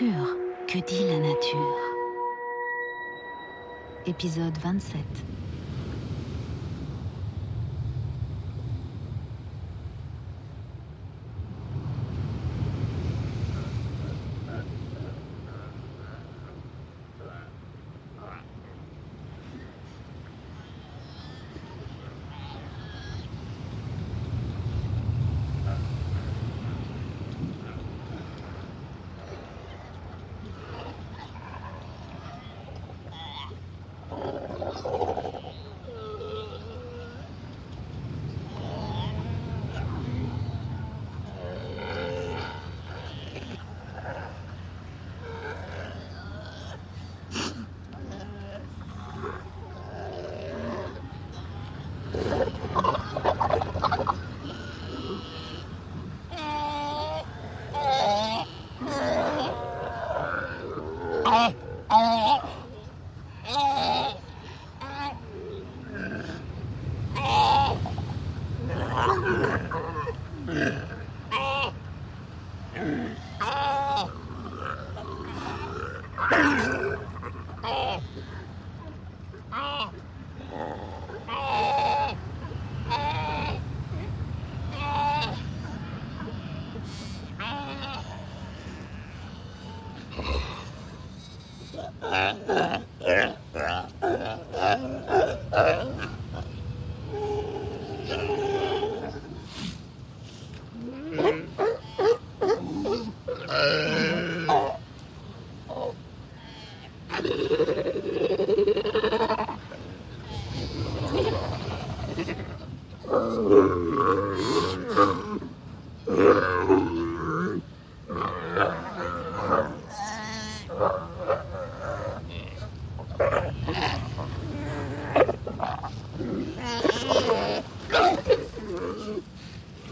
Que dit la nature. Épisode 27 Mm-hmm. Uh,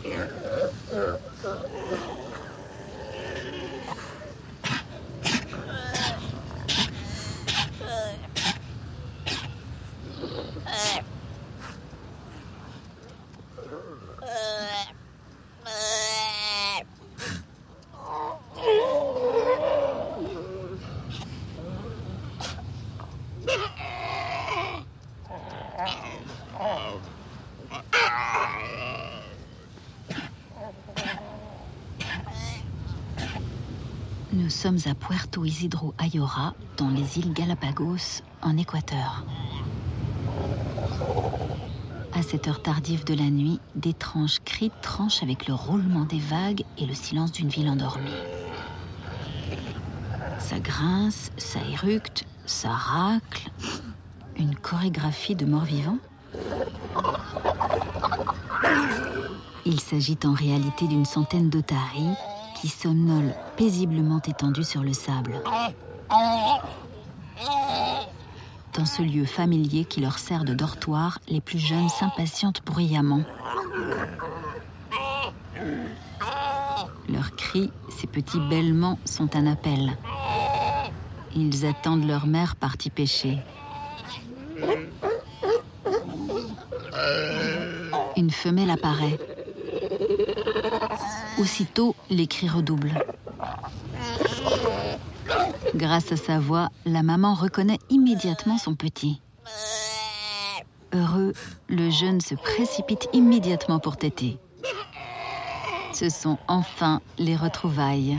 here. Oh. Nous sommes à Puerto Isidro Ayora, dans les îles Galapagos, en Équateur. À cette heure tardive de la nuit, d'étranges cris tranchent avec le roulement des vagues et le silence d'une ville endormie. Ça grince, ça éructe, ça racle. Une chorégraphie de morts-vivants Il s'agit en réalité d'une centaine d'otaries qui somnolent paisiblement étendus sur le sable. Dans ce lieu familier qui leur sert de dortoir, les plus jeunes s'impatientent bruyamment. Leurs cris, ces petits bêlements, sont un appel. Ils attendent leur mère partie pêcher. Une femelle apparaît. Aussitôt, les cris redoublent. Grâce à sa voix, la maman reconnaît immédiatement son petit. Heureux, le jeune se précipite immédiatement pour téter. Ce sont enfin les retrouvailles.